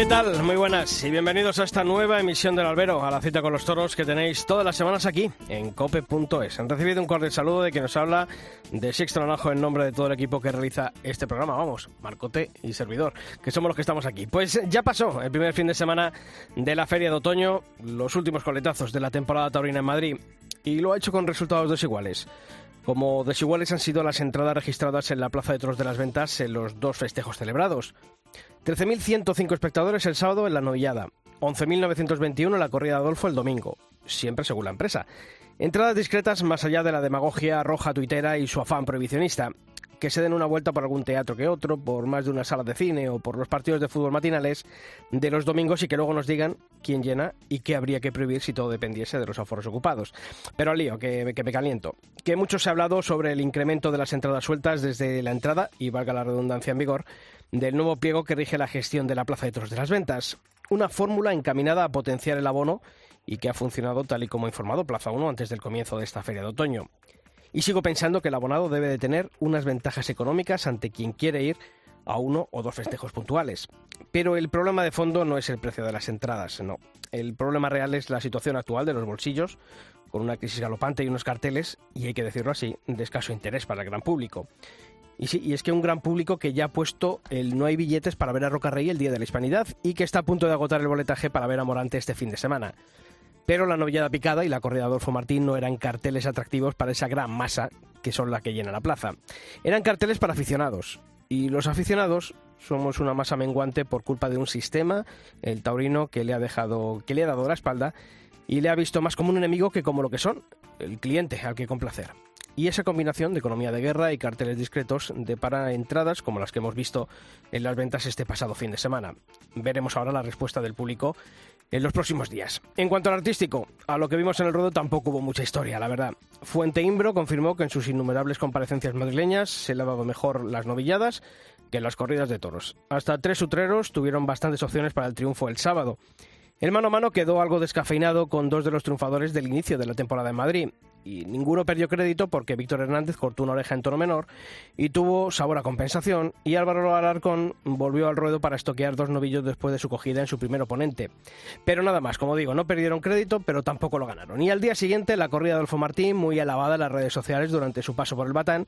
¿Qué tal? Muy buenas y bienvenidos a esta nueva emisión del Albero, a la cita con los toros que tenéis todas las semanas aquí en cope.es. Han recibido un cordial saludo de quien nos habla de Sixto Naranjo en nombre de todo el equipo que realiza este programa. Vamos, Marcote y servidor, que somos los que estamos aquí. Pues ya pasó el primer fin de semana de la Feria de Otoño, los últimos coletazos de la temporada taurina en Madrid y lo ha hecho con resultados desiguales. Como desiguales han sido las entradas registradas en la Plaza de Toros de las Ventas en los dos festejos celebrados. 13.105 espectadores el sábado en la novillada, 11.921 en la corrida de Adolfo el domingo, siempre según la empresa. Entradas discretas más allá de la demagogia roja tuitera y su afán prohibicionista. Que se den una vuelta por algún teatro que otro, por más de una sala de cine o por los partidos de fútbol matinales de los domingos y que luego nos digan quién llena y qué habría que prohibir si todo dependiese de los aforos ocupados. Pero al lío, que, que me caliento. Que mucho se ha hablado sobre el incremento de las entradas sueltas desde la entrada, y valga la redundancia en vigor, del nuevo pliego que rige la gestión de la Plaza de Toros de las Ventas. Una fórmula encaminada a potenciar el abono y que ha funcionado tal y como ha informado Plaza 1 antes del comienzo de esta feria de otoño. Y sigo pensando que el abonado debe de tener unas ventajas económicas ante quien quiere ir a uno o dos festejos puntuales. Pero el problema de fondo no es el precio de las entradas, no. El problema real es la situación actual de los bolsillos, con una crisis galopante y unos carteles, y hay que decirlo así, de escaso interés para el gran público. Y sí, y es que un gran público que ya ha puesto el no hay billetes para ver a Roca Rey el Día de la Hispanidad y que está a punto de agotar el boletaje para ver a Morante este fin de semana. Pero la novillada picada y la corrida de Adolfo Martín no eran carteles atractivos para esa gran masa que son la que llena la plaza. Eran carteles para aficionados. Y los aficionados somos una masa menguante por culpa de un sistema, el taurino, que le ha dejado, que le ha dado la espalda y le ha visto más como un enemigo que como lo que son, el cliente al que complacer. Y esa combinación de economía de guerra y carteles discretos depara entradas como las que hemos visto en las ventas este pasado fin de semana. Veremos ahora la respuesta del público en los próximos días. En cuanto al artístico, a lo que vimos en el ruedo tampoco hubo mucha historia, la verdad. Fuente Imbro confirmó que en sus innumerables comparecencias madrileñas se dado mejor las novilladas que las corridas de toros. Hasta tres utreros tuvieron bastantes opciones para el triunfo el sábado. El mano a mano quedó algo descafeinado con dos de los triunfadores del inicio de la temporada en Madrid, y ninguno perdió crédito porque Víctor Hernández cortó una oreja en tono menor y tuvo sabor a compensación y Álvaro Alarcón volvió al ruedo para estoquear dos novillos después de su cogida en su primer oponente. Pero nada más, como digo, no perdieron crédito, pero tampoco lo ganaron. Y al día siguiente la corrida de Adolfo Martín, muy alabada en las redes sociales durante su paso por el Batán,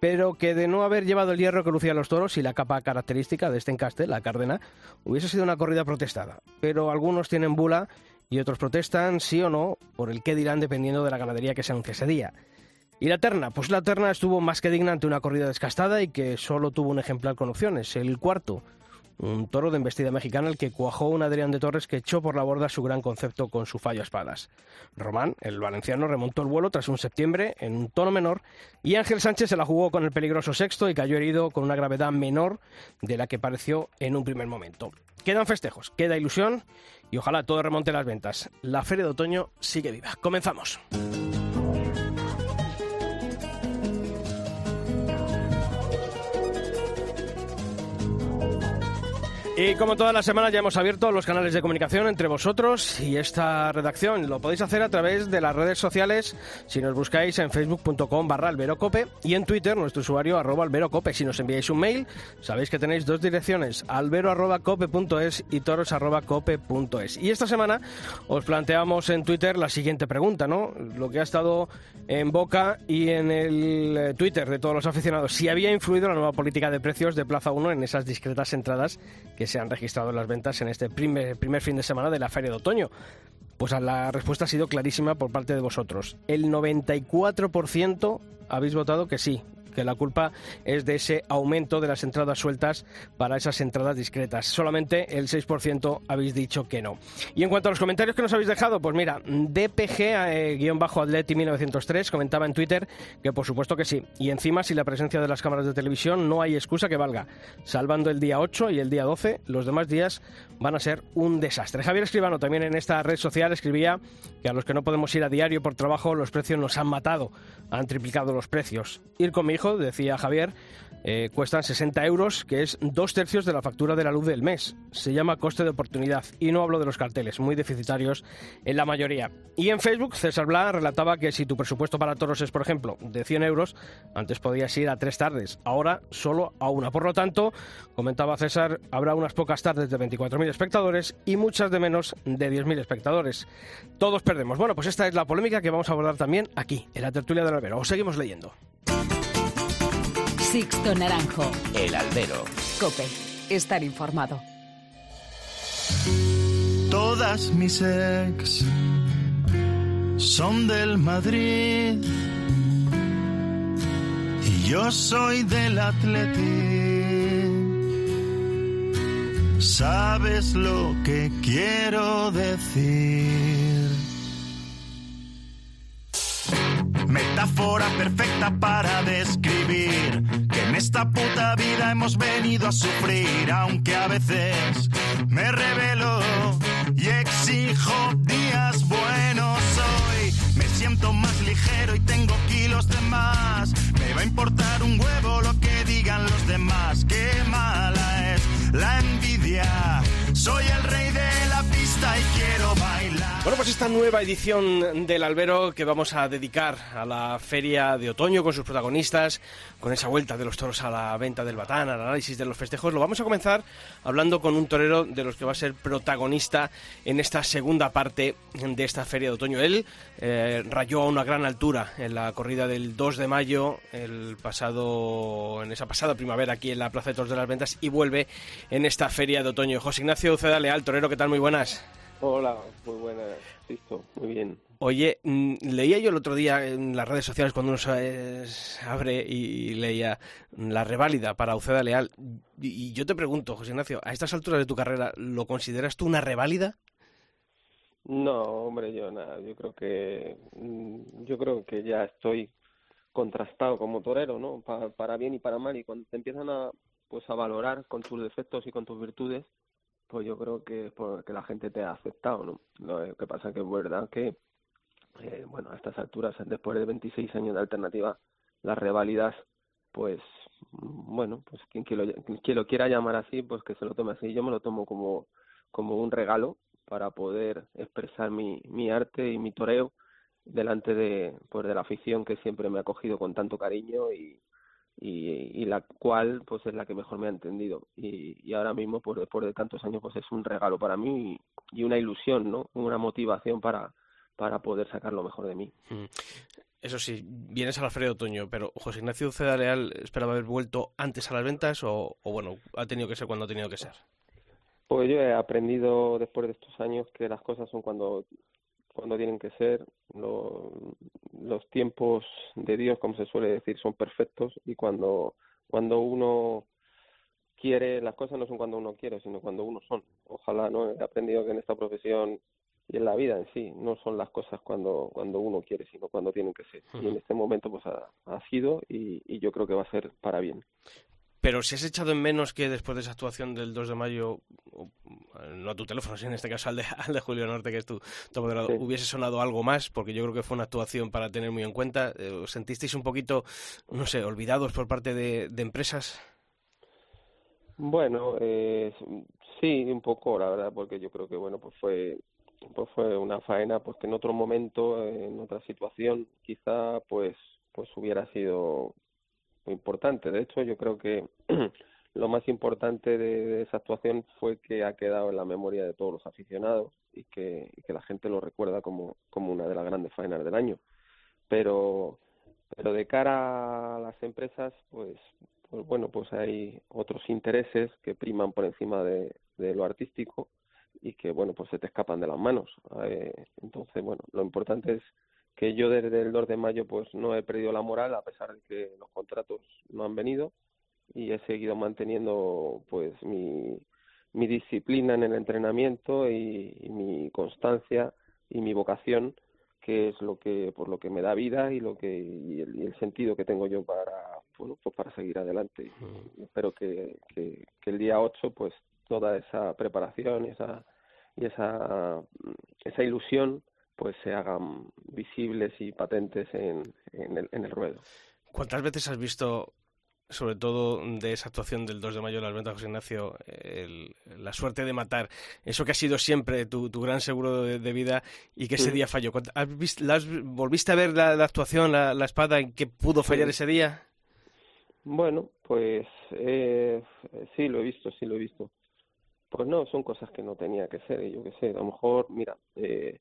pero que de no haber llevado el hierro que lucían los toros y la capa característica de este encaste, la cárdena, hubiese sido una corrida protestada. Pero algunos tienen bula y otros protestan sí o no por el qué dirán dependiendo de la ganadería que se anuncie ese día. ¿Y la terna? Pues la terna estuvo más que digna ante una corrida descastada y que solo tuvo un ejemplar con opciones, el cuarto, un toro de embestida mexicana el que cuajó un Adrián de Torres que echó por la borda su gran concepto con su fallo espadas. Román, el valenciano, remontó el vuelo tras un septiembre en un tono menor y Ángel Sánchez se la jugó con el peligroso sexto y cayó herido con una gravedad menor de la que pareció en un primer momento. Quedan festejos, queda ilusión y ojalá todo remonte las ventas. La feria de otoño sigue viva. Comenzamos. Y como todas las semanas ya hemos abierto los canales de comunicación entre vosotros y esta redacción. Lo podéis hacer a través de las redes sociales si nos buscáis en facebook.com barra alberocope y en Twitter nuestro usuario arroba alberocope. Si nos enviáis un mail sabéis que tenéis dos direcciones, albero arroba cope.es y toros arroba cope.es. Y esta semana os planteamos en Twitter la siguiente pregunta, ¿no? Lo que ha estado en boca y en el eh, Twitter de todos los aficionados. Si había influido la nueva política de precios de Plaza 1 en esas discretas entradas que se han registrado las ventas en este primer, primer fin de semana de la feria de otoño. Pues la respuesta ha sido clarísima por parte de vosotros. El 94% habéis votado que sí, que la culpa es de ese aumento de las entradas sueltas para esas entradas discretas. Solamente el 6% habéis dicho que no. Y en cuanto a los comentarios que nos habéis dejado, pues mira, DPG-Atleti1903 comentaba en Twitter que por supuesto que sí. Y encima, si la presencia de las cámaras de televisión no hay excusa que valga. Salvando el día 8 y el día 12, los demás días van a ser un desastre. Javier Escribano también en esta red social escribía que a los que no podemos ir a diario por trabajo los precios nos han matado, han triplicado los precios. Ir con mi hijo, decía Javier, eh, cuestan 60 euros, que es dos tercios de la factura de la luz del mes. Se llama coste de oportunidad y no hablo de los carteles, muy deficitarios en la mayoría. Y en Facebook, César Bla relataba que si tu presupuesto para toros es, por ejemplo, de 100 euros, antes podías ir a tres tardes, ahora solo a una. Por lo tanto, comentaba César, habrá unas pocas tardes de 24.000 espectadores y muchas de menos de 10.000 espectadores. Todos perdemos. Bueno, pues esta es la polémica que vamos a abordar también aquí, en la tertulia del albero. Os seguimos leyendo. Sixto Naranjo. El albero. Cope. Estar informado. Todas mis ex son del Madrid y yo soy del Atleti. ¿Sabes lo que quiero decir? Metáfora perfecta para describir que en esta puta vida hemos venido a sufrir, aunque a veces me revelo y exijo días buenos hoy. Me siento más ligero y tengo esta nueva edición del Albero que vamos a dedicar a la feria de otoño con sus protagonistas, con esa vuelta de los toros a la venta del batán, al análisis de los festejos, lo vamos a comenzar hablando con un torero de los que va a ser protagonista en esta segunda parte de esta feria de otoño. Él eh, rayó a una gran altura en la corrida del 2 de mayo, el pasado, en esa pasada primavera aquí en la Plaza de Toros de las Ventas y vuelve en esta feria de otoño. José Ignacio Uceda Leal, torero, ¿qué tal? Muy buenas. Hola, muy buenas, listo, muy bien. Oye, mm, leía yo el otro día en las redes sociales cuando uno se abre y leía la reválida para Uceda Leal. Y yo te pregunto, José Ignacio, a estas alturas de tu carrera, ¿lo consideras tú una reválida? No, hombre, yo nada, yo creo que mm, yo creo que ya estoy contrastado como torero, ¿no? Pa- para bien y para mal y cuando te empiezan a pues a valorar con tus defectos y con tus virtudes, pues yo creo que es porque la gente te ha aceptado, ¿no? Lo que pasa que es verdad que eh, bueno, a estas alturas, después de 26 años de alternativa, las reválidas, pues, bueno, pues quien, quien, lo, quiera llamar así, pues que se lo tome así. Yo me lo tomo como, como un regalo para poder expresar mi, mi arte y mi toreo delante de, pues, de la afición que siempre me ha acogido con tanto cariño y, y, y la cual pues es la que mejor me ha entendido y, y ahora mismo pues después de tantos años pues es un regalo para mí y, y una ilusión no una motivación para para poder sacar lo mejor de mí. Mm. Eso sí, vienes a la feria de otoño, pero José Ignacio Uceda Leal esperaba haber vuelto antes a las ventas o, o, bueno, ha tenido que ser cuando ha tenido que ser. Pues yo he aprendido después de estos años que las cosas son cuando cuando tienen que ser, lo, los tiempos de Dios, como se suele decir, son perfectos y cuando cuando uno quiere, las cosas no son cuando uno quiere, sino cuando uno son. Ojalá, ¿no? He aprendido que en esta profesión y en la vida en sí no son las cosas cuando cuando uno quiere sino cuando tienen que ser y en este momento pues ha, ha sido y, y, yo creo que va a ser para bien pero si has echado en menos que después de esa actuación del 2 de mayo no a tu teléfono sino en este caso al de, al de Julio Norte que es tu, tu moderador, sí. hubiese sonado algo más porque yo creo que fue una actuación para tener muy en cuenta. ¿os sentisteis un poquito no sé olvidados por parte de, de empresas bueno eh, sí un poco la verdad porque yo creo que bueno pues fue pues fue una faena pues que en otro momento en otra situación quizá pues pues hubiera sido muy importante. De hecho yo creo que lo más importante de, esa actuación fue que ha quedado en la memoria de todos los aficionados y que, la gente lo recuerda como una de las grandes faenas del año. Pero pero de cara a las empresas pues pues bueno pues hay otros intereses que priman por encima de, de lo artístico y que bueno pues se te escapan de las manos. Eh, entonces bueno lo importante es que yo desde el 2 de mayo pues no he perdido la moral a pesar de que los contratos no han venido y he seguido manteniendo pues mi mi disciplina en el entrenamiento y, y mi constancia y mi vocación que es lo que por lo que me da vida y lo que y el, y el sentido que tengo yo para bueno pues para seguir adelante mm. espero que, que, que el día 8 pues toda esa preparación y esa y esa esa ilusión pues se hagan visibles y patentes en, en, el, en el ruedo. ¿Cuántas veces has visto sobre todo de esa actuación del 2 de mayo de las ventas, José Ignacio, la suerte de matar, eso que ha sido siempre tu, gran seguro de, vida y que ese día falló. ¿Has ¿Volviste a ver la, actuación, la, espada, en qué pudo fallar ese día? Bueno, pues eh, sí, lo he visto, sí lo he visto. Pues no, son cosas que no tenía que ser, yo qué sé, a lo mejor, mira, eh,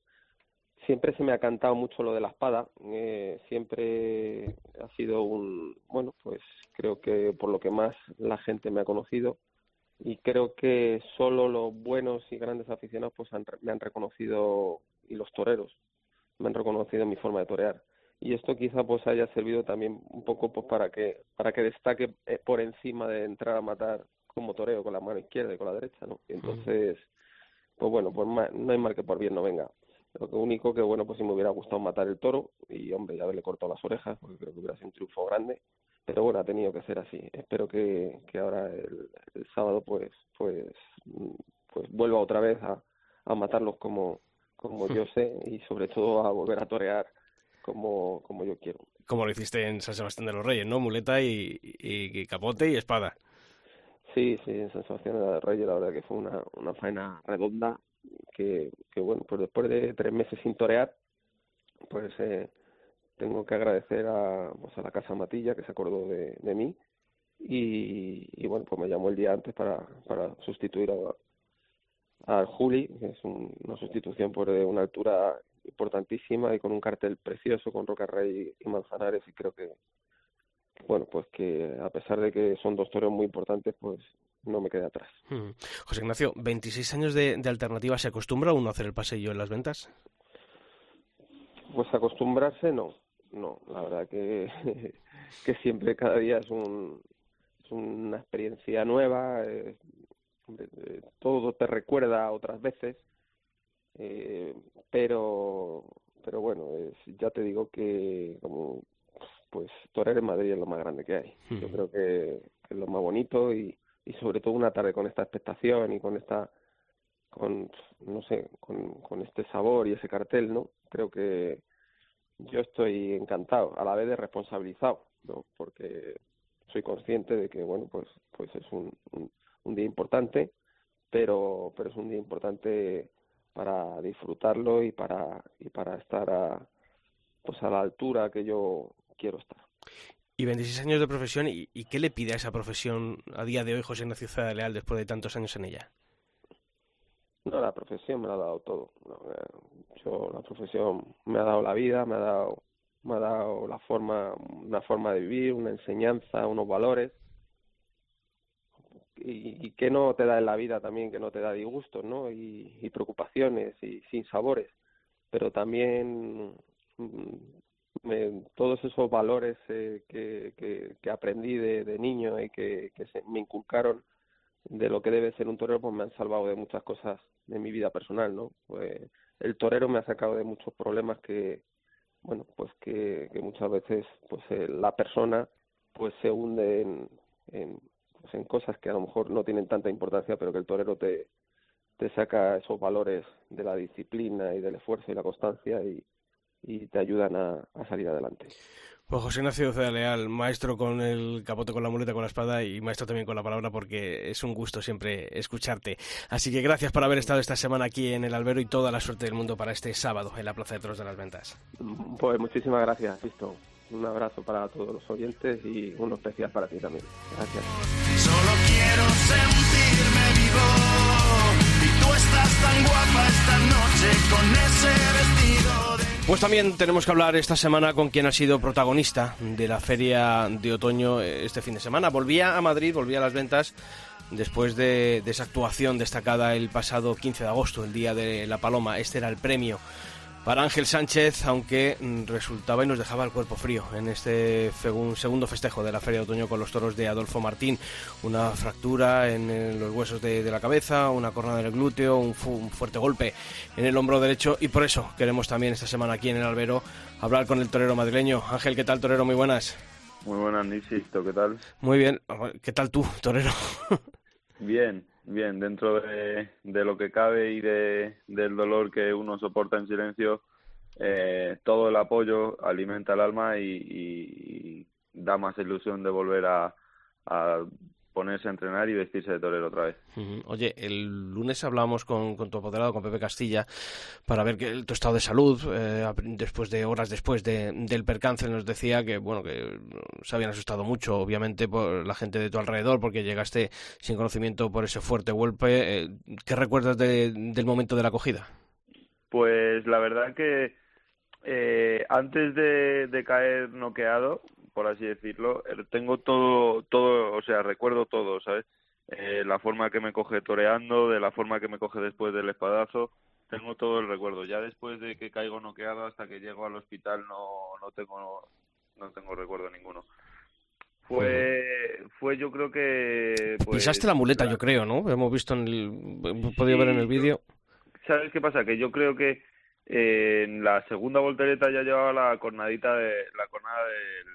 siempre se me ha cantado mucho lo de la espada, eh, siempre ha sido un, bueno, pues creo que por lo que más la gente me ha conocido y creo que solo los buenos y grandes aficionados pues me han reconocido y los toreros me han reconocido mi forma de torear y esto quizá pues haya servido también un poco pues para que para que destaque eh, por encima de entrar a matar como toreo con la mano izquierda y con la derecha, ¿no? Y entonces, pues bueno, pues no hay mal que por bien no venga. Lo único que, bueno, pues si me hubiera gustado matar el toro y, hombre, ya haberle cortado las orejas, porque creo que hubiera sido un triunfo grande. Pero bueno, ha tenido que ser así. Espero que, que ahora el, sábado, pues, pues, pues vuelva otra vez a, a matarlos como, como yo sé y sobre todo a volver a torear como, como yo quiero. Como lo hiciste en San Sebastián de los Reyes, ¿no? Muleta y, y, capote y espada. Sí, sí, en San Sebastián de los Reyes la verdad que fue una, una faena redonda que, que bueno, pues después de tres meses sin torear, pues eh, tengo que agradecer a, pues la Casa Matilla que se acordó de, de mí y, bueno, pues me llamó el día antes para, sustituir a, a Juli, que es una sustitución por de una altura importantísima y con un cartel precioso con Roca Rey y Manzanares y creo que bueno pues que a pesar de que son dos toreros muy importantes pues no me quede atrás. Hmm. José Ignacio, 26 años de, de alternativa, ¿se acostumbra uno a hacer el pasillo en las ventas? Pues acostumbrarse no, no, la verdad que, que siempre cada día es, un, es una experiencia nueva, eh, todo te recuerda otras veces, eh, pero pero bueno, es, ya te digo que como pues torear en Madrid es lo más grande que hay. Yo hmm. creo que es lo más bonito y, y sobre todo una tarde con esta expectación y con esta con no sé con, con este sabor y ese cartel no creo que yo estoy encantado a la vez de responsabilizado no porque soy consciente de que bueno pues pues es un, un, día importante pero pero es un día importante para disfrutarlo y para y para estar a pues a la altura que yo quiero estar y 26 años de profesión, ¿y, qué le pide a esa profesión a día de hoy José Ignacio Ciudad Leal después de tantos años en ella? No, la profesión me ha dado todo. Yo, la profesión me ha dado la vida, me ha dado, me ha dado la forma, una forma de vivir, una enseñanza, unos valores. Y, y que no te da en la vida también, que no te da disgustos, ¿no? Y, y preocupaciones y sin sabores. Pero también mm, me, todos esos valores eh, que, que, aprendí de, de niño y que, que se, me inculcaron de lo que debe ser un torero, pues me han salvado de muchas cosas de mi vida personal, ¿no? Pues el torero me ha sacado de muchos problemas que, bueno, pues que, que muchas veces, pues eh, la persona, pues se hunde en, en, pues en cosas que a lo mejor no tienen tanta importancia, pero que el torero te, te saca esos valores de la disciplina y del esfuerzo y la constancia y, y te ayudan a, salir adelante. Pues José Ignacio Ceda Leal, maestro con el capote, con la muleta, con la espada y maestro también con la palabra porque es un gusto siempre escucharte. Así que gracias por haber estado esta semana aquí en el Albero y toda la suerte del mundo para este sábado en la Plaza de Toros de las Ventas. Pues muchísimas gracias, Visto. Un abrazo para todos los oyentes y uno especial para ti también. Gracias. Solo quiero sentirme vivo y tú estás tan guapa esta noche con ese vestido de... Pues también tenemos que hablar esta semana con quien ha sido protagonista de la feria de otoño este fin de semana. Volvía a Madrid, volvía a las ventas después de, de esa actuación destacada el pasado 15 de agosto, el día de la Paloma. Este era el premio para Ángel Sánchez, aunque mm, resultaba y nos dejaba el cuerpo frío en este segundo festejo de la Feria de Otoño con los toros de Adolfo Martín. Una fractura en los huesos de, la cabeza, una cornada en el glúteo, un, fuerte golpe en el hombro derecho y por eso queremos también esta semana aquí en el Albero hablar con el torero madrileño. Ángel, ¿qué tal, torero? Muy buenas. Muy buenas, Nisito, ¿qué tal? Muy bien. ¿Qué tal tú, torero? Bien, bien, dentro de, de lo que cabe y de, del dolor que uno soporta en silencio, eh, todo el apoyo alimenta el alma y, da más ilusión de volver a, a ponerse a entrenar y vestirse de torero otra vez. Oye, el lunes hablábamos con, tu apoderado, con Pepe Castilla, para ver que, tu estado de salud, eh, después de horas después del percance, nos decía que, bueno, que se habían asustado mucho, obviamente, por la gente de tu alrededor, porque llegaste sin conocimiento por ese fuerte golpe. Eh, ¿Qué recuerdas del momento de la acogida? Pues la verdad que eh, antes de, de caer noqueado, por así decirlo, eh, tengo todo, todo, o sea, recuerdo todo, ¿sabes? Eh, la forma que me coge toreando, de la forma que me coge después del espadazo, tengo todo el recuerdo. Ya después de que caigo noqueado hasta que llego al hospital no, no tengo, no tengo recuerdo ninguno. Fue, fue yo creo que... Pues, Pisaste la muleta, yo creo, ¿no? Hemos visto en el, podido ver en el vídeo. ¿Sabes qué pasa? Que yo creo que eh, en la segunda voltereta ya llevaba la cornadita de la cornada del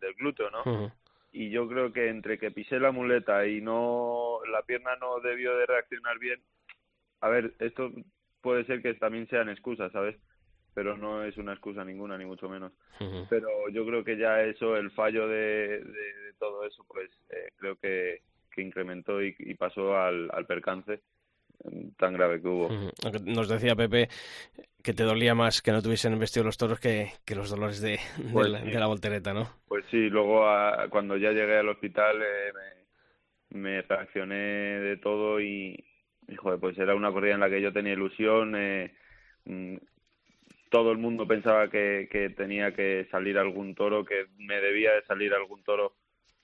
del glúteo, ¿no? Y yo creo que entre que pisé la muleta y no la pierna no debió de reaccionar bien, a ver, esto puede ser que también sean excusas, ¿sabes? Pero no es una excusa ninguna, ni mucho menos. Pero yo creo que ya eso, el fallo de, de, todo eso, pues eh, creo que, que incrementó y, y pasó al, al percance tan grave que hubo. Nos decía Pepe que te dolía más que no tuviesen vestido los toros que, que los dolores de, pues la, voltereta, ¿no? Pues sí, luego cuando ya llegué al hospital eh, me, reaccioné de todo y, joder, pues era una corrida en la que yo tenía ilusión. Eh, mm, todo el mundo pensaba que, que tenía que salir algún toro, que me debía de salir algún toro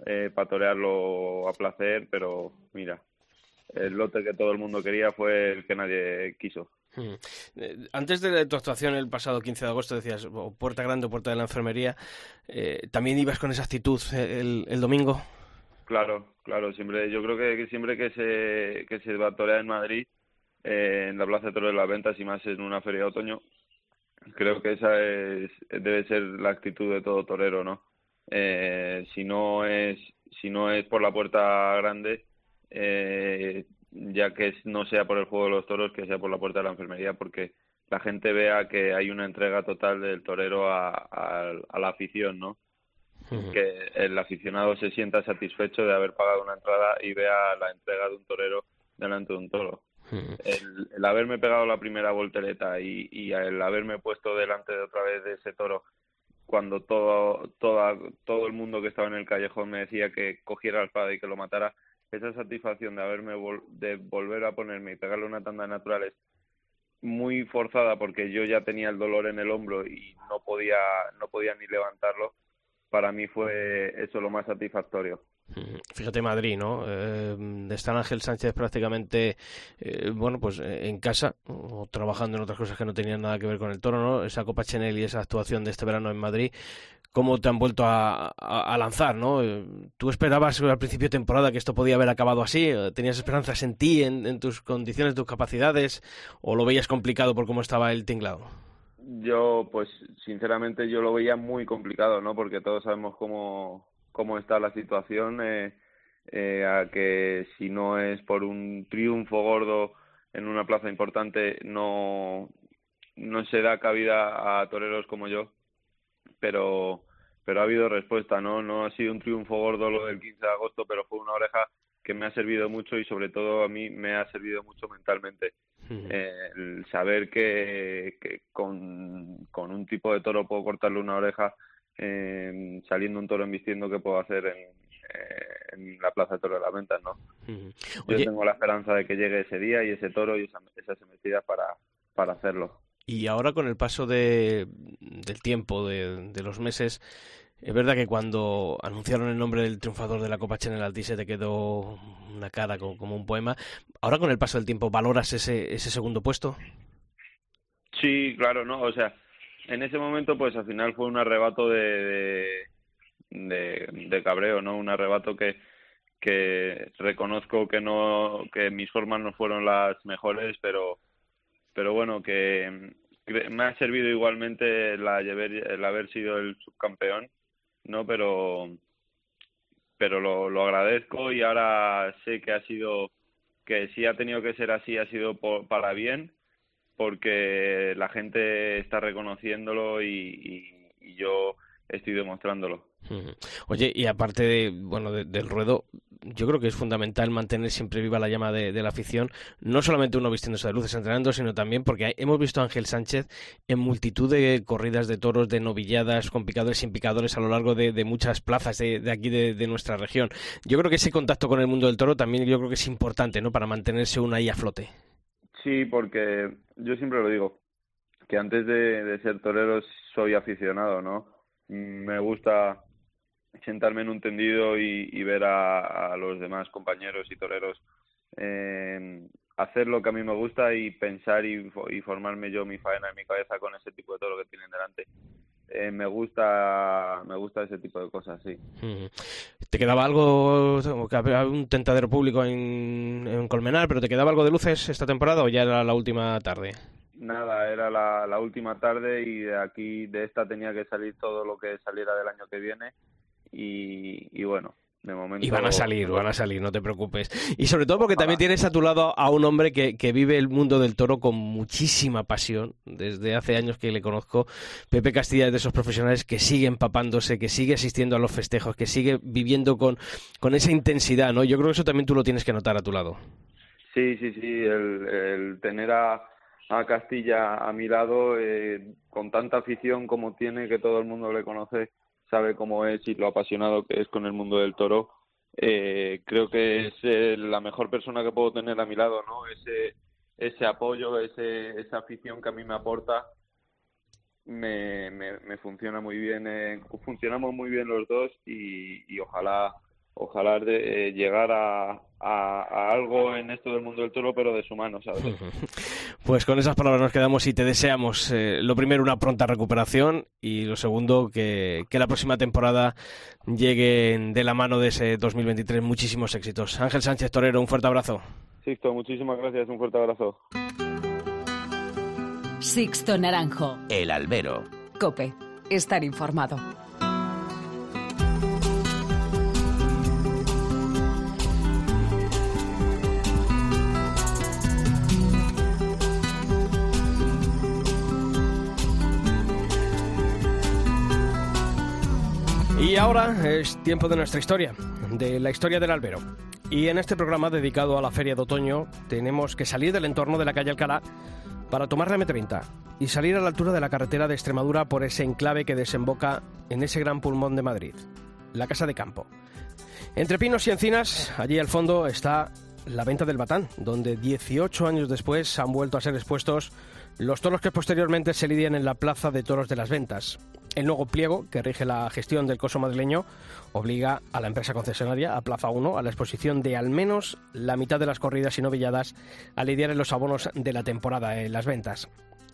eh, para torearlo a placer, pero mira, el lote que todo el mundo quería fue el que nadie quiso. Hmm. Eh, antes de tu actuación el pasado 15 de agosto decías puerta grande o puerta de la enfermería, eh, ¿también ibas con esa actitud el, el, domingo? Claro, claro, siempre, yo creo que, siempre que se, que se va a torear en Madrid, eh, en la Plaza de Toro de las Ventas y más en una feria de otoño, creo que esa es, debe ser la actitud de todo torero, ¿no? si no es si no es por la puerta grande, eh, ya que no sea por el juego de los toros, que sea por la puerta de la enfermería, porque la gente vea que hay una entrega total del torero a, la afición, ¿no? Que el aficionado se sienta satisfecho de haber pagado una entrada y vea la entrega de un torero delante de un toro. el, haberme pegado la primera voltereta y, y el haberme puesto delante de otra vez de ese toro cuando todo, toda, todo el mundo que estaba en el callejón me decía que cogiera la espada y que lo matara, esa satisfacción de haberme de volver a ponerme y pegarle una tanda natural es muy forzada porque yo ya tenía el dolor en el hombro y no podía no podía ni levantarlo para mí fue eso lo más satisfactorio Fíjate Madrid, ¿no? Eh, está Ángel Sánchez prácticamente, eh, bueno, pues eh, en casa o trabajando en otras cosas que no tenían nada que ver con el toro, ¿no? Esa Copa Chanel y esa actuación de este verano en Madrid cómo te han vuelto a, lanzar, ¿no? ¿Tú esperabas al principio de temporada que esto podía haber acabado así? ¿Tenías esperanzas en ti, en, tus condiciones, tus capacidades? ¿O lo veías complicado por cómo estaba el tinglado? Yo, pues, sinceramente, yo lo veía muy complicado, ¿no? Porque todos sabemos cómo, cómo está la situación, eh, eh, a que si no es por un triunfo gordo en una plaza importante, no, no se da cabida a toreros como yo pero pero ha habido respuesta, ¿no? No ha sido un triunfo gordo lo del 15 de agosto, pero fue una oreja que me ha servido mucho y sobre todo a mí me ha servido mucho mentalmente. Eh, el saber que, que con, con, un tipo de toro puedo cortarle una oreja eh, saliendo un toro embistiendo que puedo hacer en, eh, en la Plaza de Toro de las Ventas, ¿no? Yo tengo la esperanza de que llegue ese día y ese toro y esa, esa para, para hacerlo. Y ahora con el paso de, del tiempo, de, los meses, es verdad que cuando anunciaron el nombre del triunfador de la Copa Chanel Altice te quedó una cara como, un poema. Ahora con el paso del tiempo, ¿valoras ese, ese segundo puesto? Sí, claro, ¿no? O sea, en ese momento pues al final fue un arrebato de, de, de, cabreo, ¿no? Un arrebato que, que reconozco que no que mis formas no fueron las mejores, pero pero bueno, que, me ha servido igualmente el haber, sido el subcampeón, ¿no? Pero, pero lo, lo agradezco y ahora sé que ha sido, que si ha tenido que ser así, ha sido para bien, porque la gente está reconociéndolo y, yo estoy demostrándolo. Oye, y aparte de, bueno, del ruedo, yo creo que es fundamental mantener siempre viva la llama de, la afición, no solamente uno vistiéndose de luces entrenando, sino también porque hemos visto a Ángel Sánchez en multitud de corridas de toros, de novilladas, con picadores sin picadores a lo largo de, muchas plazas de, aquí de, nuestra región. Yo creo que ese contacto con el mundo del toro también yo creo que es importante, ¿no? Para mantenerse uno ahí a flote. Sí, porque yo siempre lo digo, que antes de ser torero soy aficionado, ¿no? Me gusta sentarme en un tendido y, ver a, los demás compañeros y toreros eh, hacer lo que a mí me gusta y pensar y, formarme yo mi faena en mi cabeza con ese tipo de toro que tienen delante. Eh, me gusta me gusta ese tipo de cosas, sí. ¿Te quedaba algo, un tentadero público en, en, Colmenar, pero te quedaba algo de luces esta temporada o ya era la última tarde? Nada, era la, la última tarde y de aquí, de esta tenía que salir todo lo que saliera del año que viene y, bueno, de momento... Y van a salir, van a salir, no te preocupes. Y sobre todo porque también tienes a tu lado a un hombre que, que, vive el mundo del toro con muchísima pasión. Desde hace años que le conozco, Pepe Castilla es de esos profesionales que sigue empapándose, que sigue asistiendo a los festejos, que sigue viviendo con, con esa intensidad, ¿no? Yo creo que eso también tú lo tienes que notar a tu lado. Sí, sí, sí, el, el tener a, a Castilla a mi lado, eh, con tanta afición como tiene, que todo el mundo le conoce, sabe cómo es y lo apasionado que es con el mundo del toro, eh, creo que es eh, la mejor persona que puedo tener a mi lado, ¿no? Ese, ese apoyo, ese, esa afición que a mí me aporta, me, me, funciona muy bien, eh, funcionamos muy bien los dos y, ojalá ojalá de, eh, llegar a, algo en esto del mundo del toro, pero de su mano, ¿sabes? Pues con esas palabras nos quedamos y te deseamos, eh, lo primero, una pronta recuperación y lo segundo, que, que la próxima temporada llegue de la mano de ese 2023 muchísimos éxitos. Ángel Sánchez Torero, un fuerte abrazo. Sixto, muchísimas gracias, un fuerte abrazo. Sixto Naranjo. El albero. Cope, estar informado. Y ahora es tiempo de nuestra historia, de la historia del albero. Y en este programa dedicado a la feria de otoño tenemos que salir del entorno de la calle Alcalá para tomar la M30 y salir a la altura de la carretera de Extremadura por ese enclave que desemboca en ese gran pulmón de Madrid, la Casa de Campo. Entre pinos y encinas, allí al fondo está la venta del batán, donde 18 años después han vuelto a ser expuestos los toros que posteriormente se lidian en la Plaza de Toros de las Ventas. El nuevo pliego, que rige la gestión del coso madrileño, obliga a la empresa concesionaria, a Plaza 1, a la exposición de al menos la mitad de las corridas y novilladas a lidiar en los abonos de la temporada en las ventas.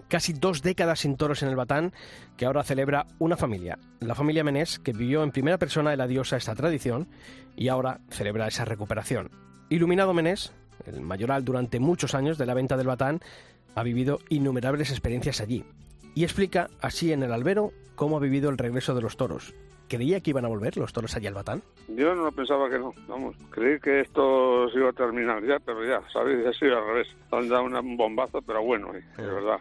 Casi dos décadas sin toros en el Batán, que ahora celebra una familia, la familia Menés, que vivió en primera persona la diosa esta tradición y ahora celebra esa recuperación. Iluminado Menés, el mayoral durante muchos años de la venta del Batán, ha vivido innumerables experiencias allí y explica así en el albero cómo ha vivido el regreso de los toros. ¿Creía que iban a volver los toros allí al Batán? Yo no pensaba que no, vamos, creí que esto se iba a terminar ya, pero ya, ¿sabéis? Ha sido al revés. Han dado un bombazo, pero bueno, eh, de verdad.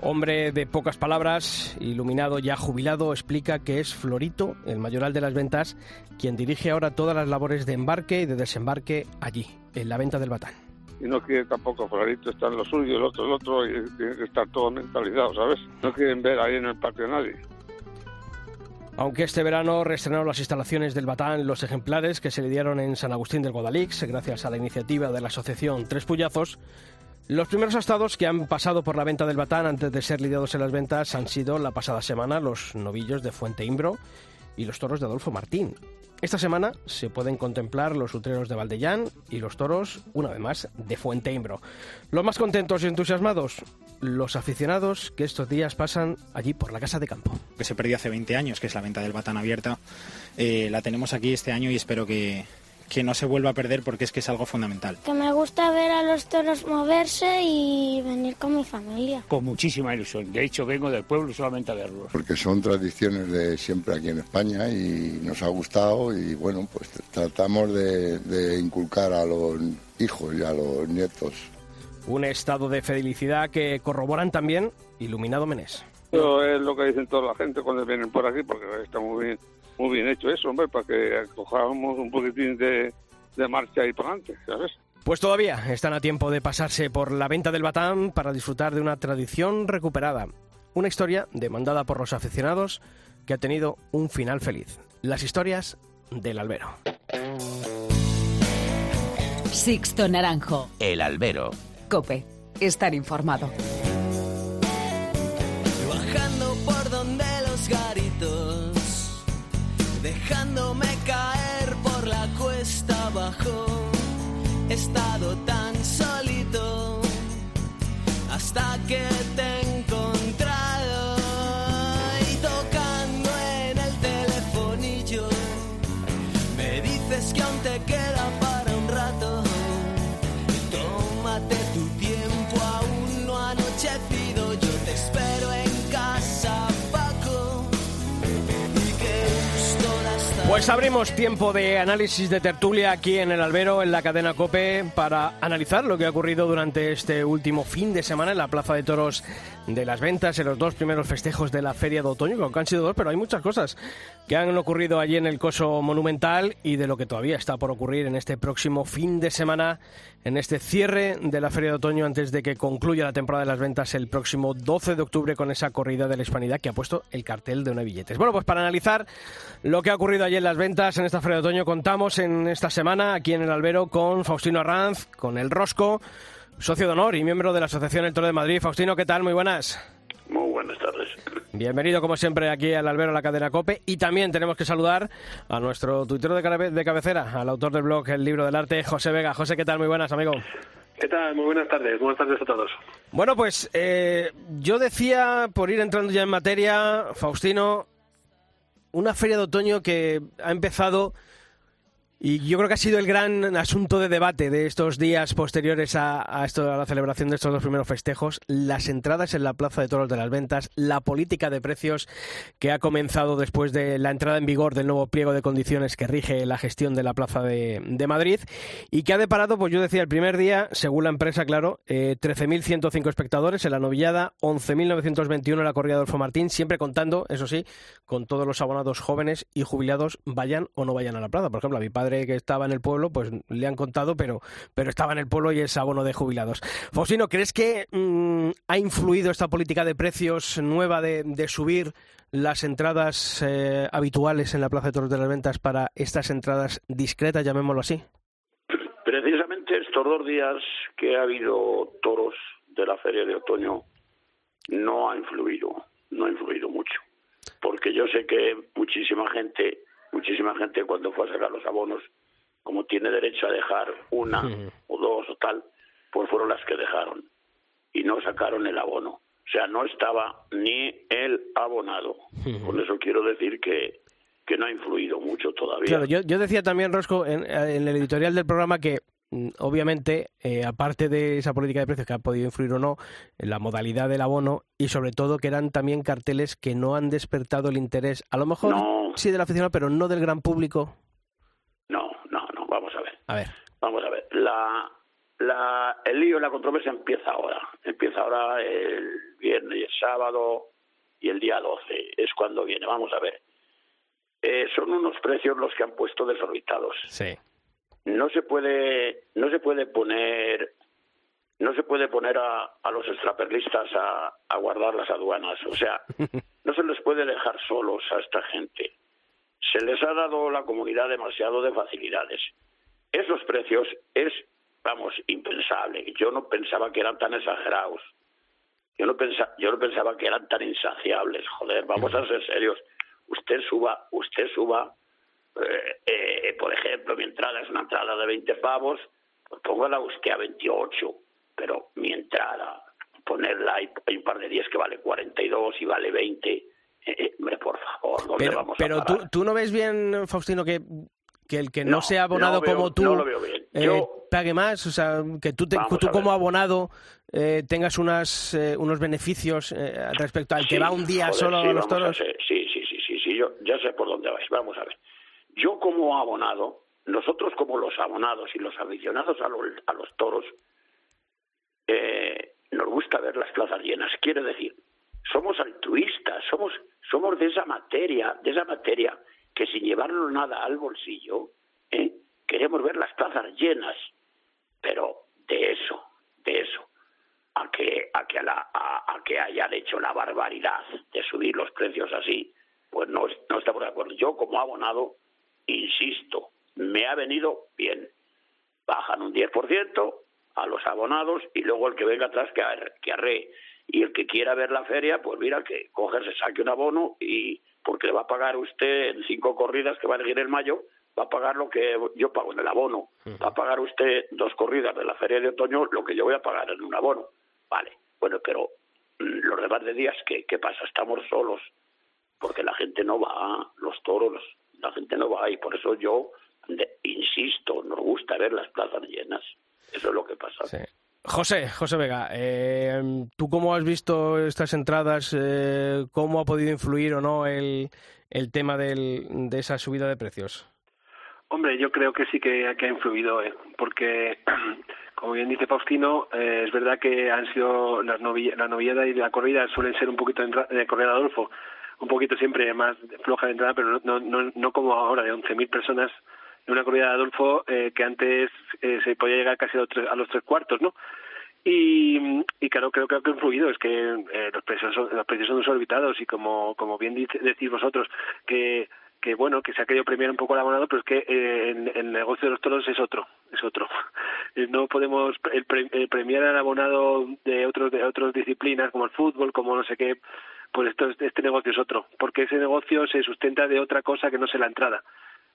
Hombre de pocas palabras, iluminado ya jubilado, explica que es Florito, el mayoral de las ventas, quien dirige ahora todas las labores de embarque y de desembarque allí, en la venta del Batán y no quiere tampoco Florito estar en lo suyo, el otro el otro, y tiene que estar todo mentalizado, ¿sabes? No quieren ver ahí en el patio a nadie. Aunque este verano reestrenaron las instalaciones del Batán los ejemplares que se le dieron en San Agustín del Guadalix, gracias a la iniciativa de la asociación Tres Puyazos, los primeros estados que han pasado por la venta del Batán antes de ser lidiados en las ventas han sido la pasada semana los novillos de Fuente Imbro y los toros de Adolfo Martín. Esta semana se pueden contemplar los utreros de Valdellán y los toros, una vez más, de Fuente Imbro. Los más contentos y entusiasmados, los aficionados que estos días pasan allí por la casa de campo. Que se perdió hace 20 años, que es la venta del batán abierta, eh, la tenemos aquí este año y espero que, que no se vuelva a perder porque es que es algo fundamental. Que me gusta ver a los toros moverse y venir con mi familia. Con muchísima ilusión. De hecho, vengo del pueblo solamente a verlos. Porque son tradiciones de siempre aquí en España y nos ha gustado y bueno, pues tratamos de, de inculcar a los hijos y a los nietos. Un estado de felicidad que corroboran también Iluminado Menés. Eso es lo que dicen toda la gente cuando vienen por aquí, porque está muy bien, muy bien hecho eso, hombre, para que cojamos un poquitín de, de marcha ahí para adelante, ¿sabes? Pues todavía están a tiempo de pasarse por la venta del batán para disfrutar de una tradición recuperada. Una historia demandada por los aficionados que ha tenido un final feliz. Las historias del albero. Sixto Naranjo. El albero. Cope. Estar informado. Que te Pues abrimos tiempo de análisis de tertulia aquí en el albero, en la cadena Cope, para analizar lo que ha ocurrido durante este último fin de semana en la Plaza de Toros de las Ventas, en los dos primeros festejos de la Feria de Otoño, que aunque han sido dos, pero hay muchas cosas que han ocurrido allí en el Coso Monumental y de lo que todavía está por ocurrir en este próximo fin de semana, en este cierre de la Feria de Otoño antes de que concluya la temporada de las ventas el próximo 12 de octubre con esa corrida de la hispanidad que ha puesto el cartel de una billetes. Bueno, pues para analizar lo que ha ocurrido allí en las ventas en esta Feria de Otoño contamos en esta semana aquí en el albero con Faustino Arranz, con el Rosco, socio de honor y miembro de la Asociación El Toro de Madrid. Faustino, ¿qué tal? Muy buenas. Muy buenas tardes. Bienvenido, como siempre, aquí al albero, a la cadena COPE. Y también tenemos que saludar a nuestro tuitero de cabecera, al autor del blog El Libro del Arte, José Vega. José, ¿qué tal? Muy buenas, amigo. ¿Qué tal? Muy buenas tardes. Buenas tardes a todos. Bueno, pues eh, yo decía, por ir entrando ya en materia, Faustino, una feria de otoño que ha empezado y yo creo que ha sido el gran asunto de debate de estos días posteriores a, esto, a la celebración de estos dos primeros festejos, las entradas en la Plaza de Toros de las Ventas, la política de precios que ha comenzado después de la entrada en vigor del nuevo pliego de condiciones que rige la gestión de la Plaza de, de Madrid y que ha deparado, pues yo decía, el primer día, según la empresa, claro, eh, 13.105 espectadores en la novillada, 11.921 en la corrida de Adolfo Martín, siempre contando, eso sí, con todos los abonados jóvenes y jubilados, vayan o no vayan a la plaza. Por ejemplo, a mi padre que estaba en el pueblo, pues le han contado, pero, pero estaba en el pueblo y es abono de jubilados. Faustino, ¿crees que mm, ha influido esta política de precios nueva de, de subir las entradas eh, habituales en la Plaza de Toros de las Ventas para estas entradas discretas, llamémoslo así? Precisamente estos dos días que ha habido toros de la feria de otoño no ha influido, no ha influido mucho. Porque yo sé que muchísima gente, muchísima gente cuando fue a sacar los abonos, como tiene derecho a dejar una o dos o tal, pues fueron las que dejaron y no sacaron el abono. O sea, no estaba ni el abonado. Con eso quiero decir que, que no ha influido mucho todavía. Claro, yo, yo decía también, Rosco, en, en el editorial del programa que mm, obviamente, eh, aparte de esa política de precios que ha podido influir o no, en la modalidad del abono y sobre todo que eran también carteles que no han despertado el interés, a lo mejor sí del aficionado, pero no del gran público. No, no, no, vamos a ver. A ver. Vamos a ver. La, la, el lío, la controversia empieza ahora. Empieza ahora el viernes y el sábado y el día 12 es cuando viene. Vamos a ver. Eh, son unos precios los que han puesto desorbitados. Sí. No se puede, no se puede poner, no se puede poner a, a los extraperlistas a, a guardar las aduanas. O sea, no se les puede dejar solos a esta gente. Se les ha dado la comunidad demasiado de facilidades. Esos precios es, vamos, impensable. Yo no pensaba que eran tan exagerados. Yo no, pensa, yo no pensaba que eran tan insaciables. Joder, vamos a ser serios. Usted suba, usted suba, eh, eh, por ejemplo, mi entrada es una entrada de 20 pavos, pues póngala usted a 28. Pero mi entrada, ponerla, hay, hay un par de días que vale 42 y vale 20. Eh, eh, por favor, ¿dónde Pero, vamos pero a tú, parar? tú no ves bien, Faustino, que, que el que no, No, sea abonado veo- como tú no lo eh, Yo- pague más, o sea, que tú, te- tú como abonado eh, tengas unas, eh, unos beneficios respecto al que va un día joder, solo sí, a los toros. sí, sí, sí, sí, sí, yo ya sé por dónde vais. Vamos a ver. Yo como abonado, nosotros como los abonados y los aficionados a, los- a los toros, nos gusta ver las plazas llenas. Quiere decir, somos altruistas, somos, somos de esa materia, de esa materia que sin llevarnos nada al bolsillo, ¿eh? queremos ver las plazas llenas, pero de eso, de eso, a que, a que, a la- a- a que hayan hecho la barbaridad de subir los precios así, pues no, no estamos de acuerdo. Yo como abonado, insisto, me ha venido bien. Bajan un 10% a los abonados y luego el que venga atrás que, que arree. Y el que quiera ver la feria, pues mira que coge, se saque un abono y porque le va a pagar usted en cinco corridas que va a elegir en mayo, va a pagar lo que yo pago en el abono. Va a pagar usted dos corridas de la feria de otoño, lo que yo voy a pagar en un abono. Vale, bueno, pero mm, los demás de días, ¿qué, qué pasa? Estamos solos, porque la gente no va, los toros, la gente no va, y por eso yo de- insisto, nos gusta ver las plazas llenas. Eso es lo que pasa. José, José Vega, eh, ¿tú cómo has visto estas entradas? Eh, ¿Cómo ha podido influir o no el, el tema del, de esa subida de precios? Hombre, yo creo que sí que, ha influido, ¿eh? porque, como bien dice Faustino, eh, es verdad que han sido las novi- la noviada y la corrida suelen ser un poquito de, corrida Adolfo, un poquito siempre más floja de entrada, pero no, no, no como ahora, de 11.000 personas en una corrida de Adolfo eh, que antes eh, se podía llegar casi a los tres, a los tres cuartos, ¿no? Y, y claro, creo, que ha influido, es que eh, los precios son, los precios son desorbitados y como, como bien dice- decís vosotros, que, que bueno, que se ha querido premiar un poco el abonado, pero es que eh, el negocio de los toros es otro, es otro. Eh, No podemos el pre- el premiar al abonado de otros de otras disciplinas como el fútbol, como no sé qué, pues esto, es- este negocio es otro, porque ese negocio se sustenta de otra cosa que no es la entrada.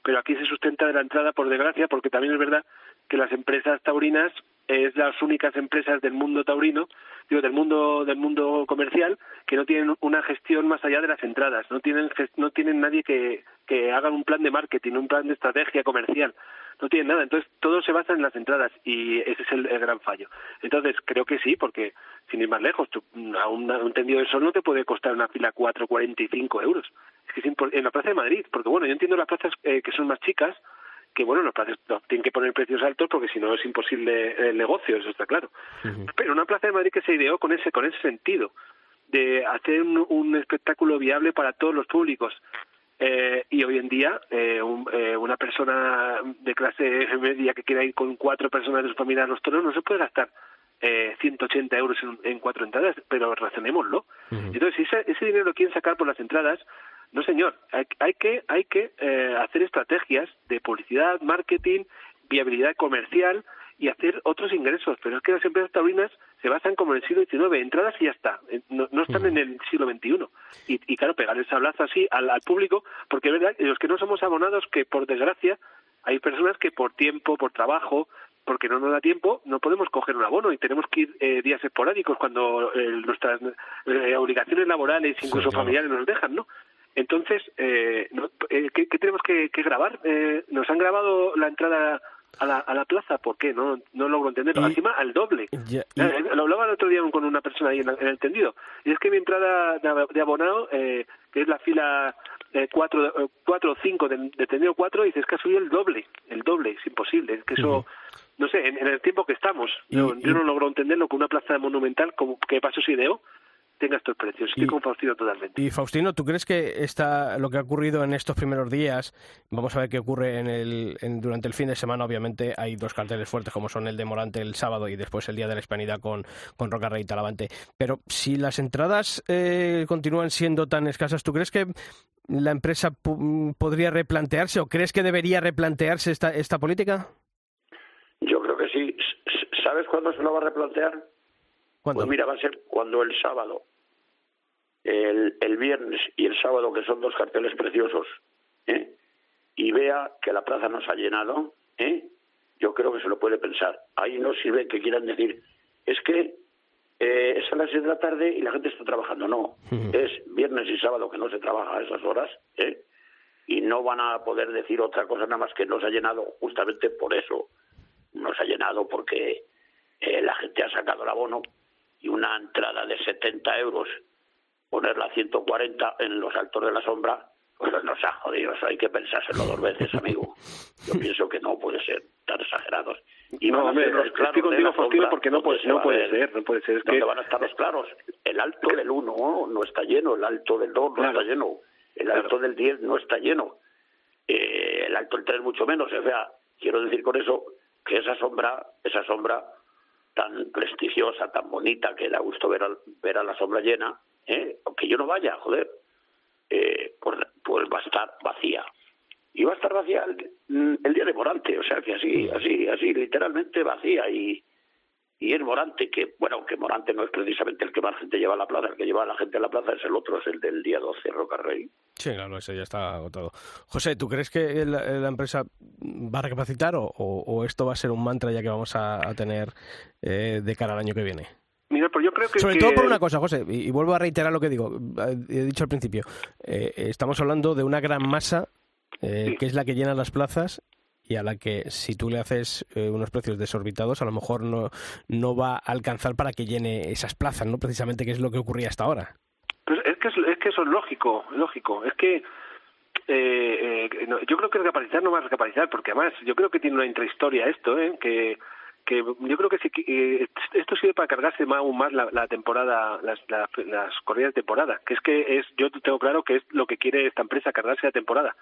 Pero aquí se sustenta de la entrada, por desgracia, porque también es verdad que las empresas taurinas es las únicas empresas del mundo taurino, digo del mundo del mundo comercial que no tienen una gestión más allá de las entradas, no tienen no tienen nadie que que hagan un plan de marketing, un plan de estrategia comercial, no tienen nada, entonces todo se basa en las entradas y ese es el, el gran fallo. Entonces creo que sí, porque sin ir más lejos, tú, a un, a un tendido de sol no te puede costar una fila 4,45 euros. Es que es en la Plaza de Madrid, porque bueno, yo entiendo las plazas eh, que son más chicas, que bueno, los plazas no, tienen que poner precios altos porque si no es imposible el negocio, eso está claro. Pero una Plaza de Madrid que se ideó con ese, con ese sentido, de hacer un, un espectáculo viable para todos los públicos. Eh, y hoy en día, eh, un- eh, una persona de clase media que quiera ir con cuatro personas de su familia a los toros no se puede gastar eh, 180 euros en, en cuatro entradas, pero razonémoslo. Entonces, si ese, ese dinero lo quieren sacar por las entradas, no señor, hay, hay que, hay que eh, hacer estrategias de publicidad, marketing, viabilidad comercial y hacer otros ingresos. Pero es que las empresas taurinas se basan como en el siglo XIX, entradas y ya está, Eh, no, no están en el siglo XXI. Y, y claro, pegar el sablazo así al, al público, porque verdad, los que no somos abonados, que por desgracia hay personas que por tiempo, por trabajo, porque no nos da tiempo, no podemos coger un abono y tenemos que ir eh, días esporádicos cuando eh, nuestras eh, obligaciones laborales, incluso claro. familiares, nos dejan, ¿no? Entonces, eh, eh, ¿qué, qué tenemos que, que grabar? Eh, ¿Nos han grabado la entrada a la, a la plaza? ¿Por qué? No, no logro entenderlo. Encima, al doble. Ya- y- Eh, Lo hablaba el otro día con una persona ahí en, el tendido. Y es que mi entrada de, de abonado, eh, que es la fila 4 cuatro, o 5 de, de tendido 4, dices que ha subido el doble. El doble, es imposible. Es que eso, no sé, en, en el tiempo que estamos, yo, yo no logro entenderlo que una plaza monumental, como que pasó se ideó, tenga estos precios. Estoy Y- con Faustino totalmente. Y Faustino, ¿tú crees que esta, lo que ha ocurrido en estos primeros días, vamos a ver qué ocurre en el, en- durante el fin de semana? Obviamente hay dos carteles fuertes como son el de Morante el sábado y después el Día de la Hispanidad con, con Roca Rey y Talavante. Pero si las entradas eh, continúan siendo tan escasas, ¿tú crees que la empresa pu- podría replantearse o crees que debería replantearse esta, esta política? Yo creo que sí. ¿Sabes cuándo se lo va a replantear? ¿Cuándo? Pues mira, va a ser cuando el sábado, el, el viernes y el sábado, que son dos carteles preciosos, ¿eh? y vea que la plaza no se ha llenado, ¿eh? yo creo que se lo puede pensar. Ahí no sirve que quieran decir, es que eh, es a las seis de la tarde y la gente está trabajando. No, es viernes y sábado que no se trabaja a esas horas, ¿eh? y no van a poder decir otra cosa nada más que no se ha llenado justamente por eso. No se ha llenado porque eh, la gente ha sacado el abono y una entrada de 70 euros, ponerla a 140 en los altos de la sombra, pues nos ha jodido. Eso hay que pensárselo dos veces, amigo. Yo pienso que no puede ser tan exagerados. Y No, hombre, los estoy claros de contigo, Faustino, porque no puede- no puede ver. ser, no puede ser, es ¿Dónde que- van a estar los claros? El alto del 1 no está lleno, el alto del 2 no está lleno, el alto del 10 no está lleno, eh, el alto del 3 mucho menos. O sea, quiero decir con eso que esa sombra, esa sombra tan prestigiosa, tan bonita, que da gusto ver a, ver a la sombra llena, ¿eh? aunque yo no vaya, joder, eh, pues, pues va a estar vacía. Y va a estar vacía el, el día de Morante, o sea que así, así, así, literalmente vacía. Y, y es Morante, que, bueno, que Morante no es precisamente el que más gente lleva a la plaza, el que lleva a la gente a la plaza es el otro, es el del día 12, Roca Rey. Sí, claro, eso ya está agotado. José, ¿tú crees que la, la empresa va a recapacitar o, o- o esto va a ser un mantra ya que vamos a, a tener eh, de cara al año que viene? Mira, yo creo que... Sobre que- todo por una cosa, José, y, y vuelvo a reiterar lo que digo, he dicho al principio, eh, estamos hablando de una gran masa eh, que es la que llena las plazas y a la que si tú le haces eh, unos precios desorbitados a lo mejor no, no va a alcanzar para que llene esas plazas, ¿no? Precisamente que es lo que ocurría hasta ahora. Pues es que, es, es que eso es lógico, lógico. Es que eh, eh, no, yo creo que recapacitar no va a recapacitar, porque además yo creo que tiene una intrahistoria esto, ¿eh? que, que yo creo que sí, que, eh, esto sirve para cargarse más, aún más la, la temporada, las, la- las corridas de temporada, que es que es, yo tengo claro que es lo que quiere esta empresa, cargarse la temporada.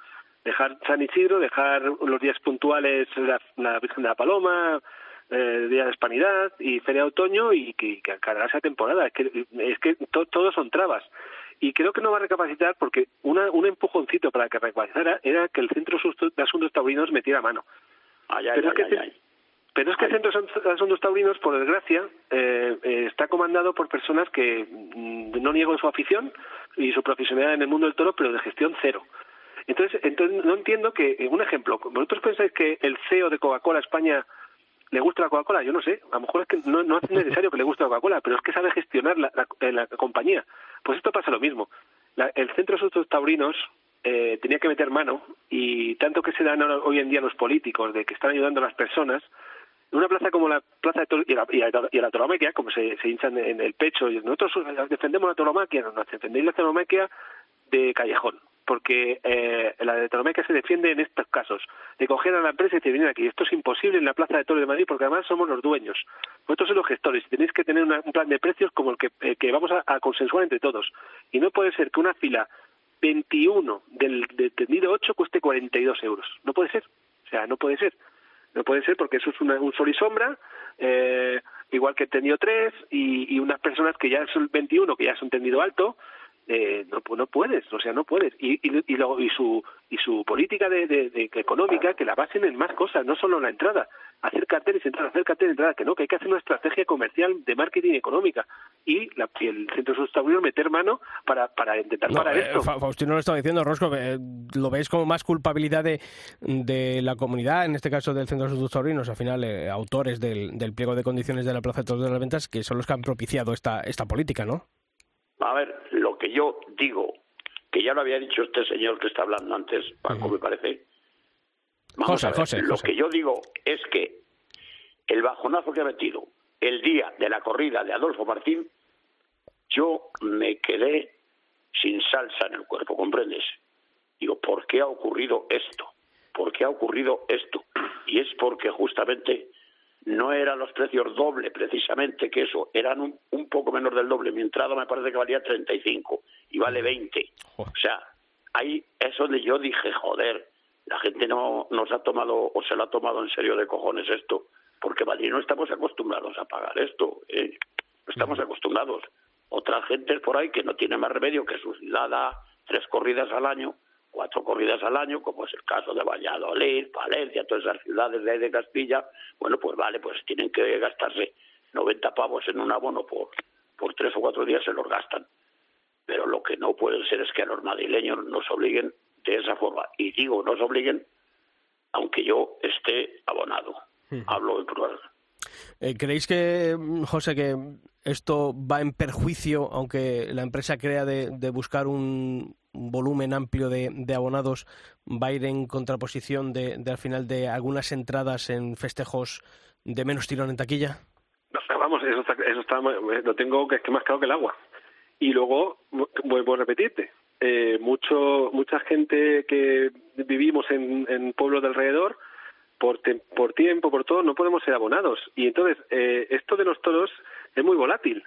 Dejar San Isidro, dejar los días puntuales la, la Virgen de la Paloma, eh, Día de Hispanidad y Feria de Otoño y que, que cargarse la temporada. Es que, es que to- todos son trabas. Y creo que no va a recapacitar porque una, un empujoncito para que recapacitara era que el Centro de Asuntos Taurinos metiera mano. Ay, ay, Pero es que Pero es que el Centro de Asuntos Taurinos, por desgracia, eh, eh, está comandado por personas que mm, no niego su afición y su profesionalidad en el mundo del toro, pero de gestión cero. Entonces, entonces no entiendo que, eh, un ejemplo, ¿vosotros pensáis que el CEO de Coca-Cola España le gusta la Coca-Cola? Yo no sé, a lo mejor es que no, no es necesario que le guste la Coca-Cola, pero es que sabe gestionar la, la- eh, compañía. Pues esto pasa lo mismo. La- el Centro de Asuntos Taurinos eh, tenía que meter mano y tanto que se dan hoy en día los políticos de que están ayudando a las personas, en una plaza como la Plaza de Toros y la, y la, y como se, se hinchan en el pecho, y nosotros defendemos la tauromaquia, no, defendéis la tauromaquia de callejón, porque eh, la de tauromaquia se defiende en estos casos, de coger a la empresa y decir, venid aquí, esto es imposible en la Plaza de Toros de Madrid, porque además somos los dueños, vosotros sois los gestores, y tenéis que tener un plan de precios como el que, eh, vamos a, consensuar entre todos, y no puede ser que una fila 21 del, del tendido 8 cueste 42 euros, no puede ser, o sea, no puede ser. No puede ser porque eso es una- un sol y sombra, eh, igual que el tendido 3 y, y unas personas que ya el 21, que ya es un tendido alto, eh, no, no puedes, o sea, no puedes. Y, y, y, luego- y su y su política de, de- de- económica que la basen en más cosas, no solo en la entrada. Hacer carteles, entrada, hacer carteles, entrada, que no, que hay que hacer una estrategia comercial de marketing económica. Y, la, y el Centro Unidos meter mano para, para intentar No, parar eh, esto. Fa- Faustino lo estaba diciendo, Rosco, eh, lo veis como más culpabilidad de, de la comunidad, en este caso del Centro Asuntos Taurinos, al final eh, autores del, del pliego de condiciones de la Plaza de Toros de las Ventas, que son los que han propiciado esta, esta política, ¿no? A ver, lo que yo digo, que ya lo había dicho este señor que está hablando antes, Paco, me parece. Vamos José, a ver, José, lo José. que yo digo es que el bajonazo que ha metido el día de la corrida de Adolfo Martín, yo me quedé sin salsa en el cuerpo, ¿comprendes? Digo, ¿por qué ha ocurrido esto? ¿Por qué ha ocurrido esto? Y es porque justamente no eran los precios doble, precisamente, que eso, eran un, un poco menos del doble. Mi entrada me parece que valía 35 y vale 20. O sea, ahí es donde yo dije, joder, la gente no nos ha tomado o se lo ha tomado en serio de cojones esto, porque Madrid no estamos acostumbrados a pagar esto, ¿eh? no estamos acostumbrados. Otras gentes por ahí que no tienen más remedio que su ciudad da tres corridas al año, cuatro corridas al año, como es el caso de Valladolid, Valencia, todas esas ciudades de ahí de Castilla, bueno, pues vale, pues tienen que gastarse 90 pavos en un abono por, por tres o cuatro días, se los gastan. Pero lo que no puede ser es que a los madrileños nos obliguen de esa forma. Y digo, nos obliguen, aunque yo esté abonado. Hablo en plural. Eh, ¿Creéis que, José, que esto va en perjuicio, aunque la empresa crea de, de buscar un volumen amplio de, de abonados, va a ir en contraposición de, al final de algunas entradas en festejos de menos tirón en taquilla? Vamos, eso está, eso está, lo tengo que, que más claro que el agua. Y luego, vuelvo a repetirte, eh, mucho mucha gente que vivimos en, en pueblos de alrededor por, te- por tiempo, por todo, no podemos ser abonados. Y entonces, eh, esto de los toros es muy volátil.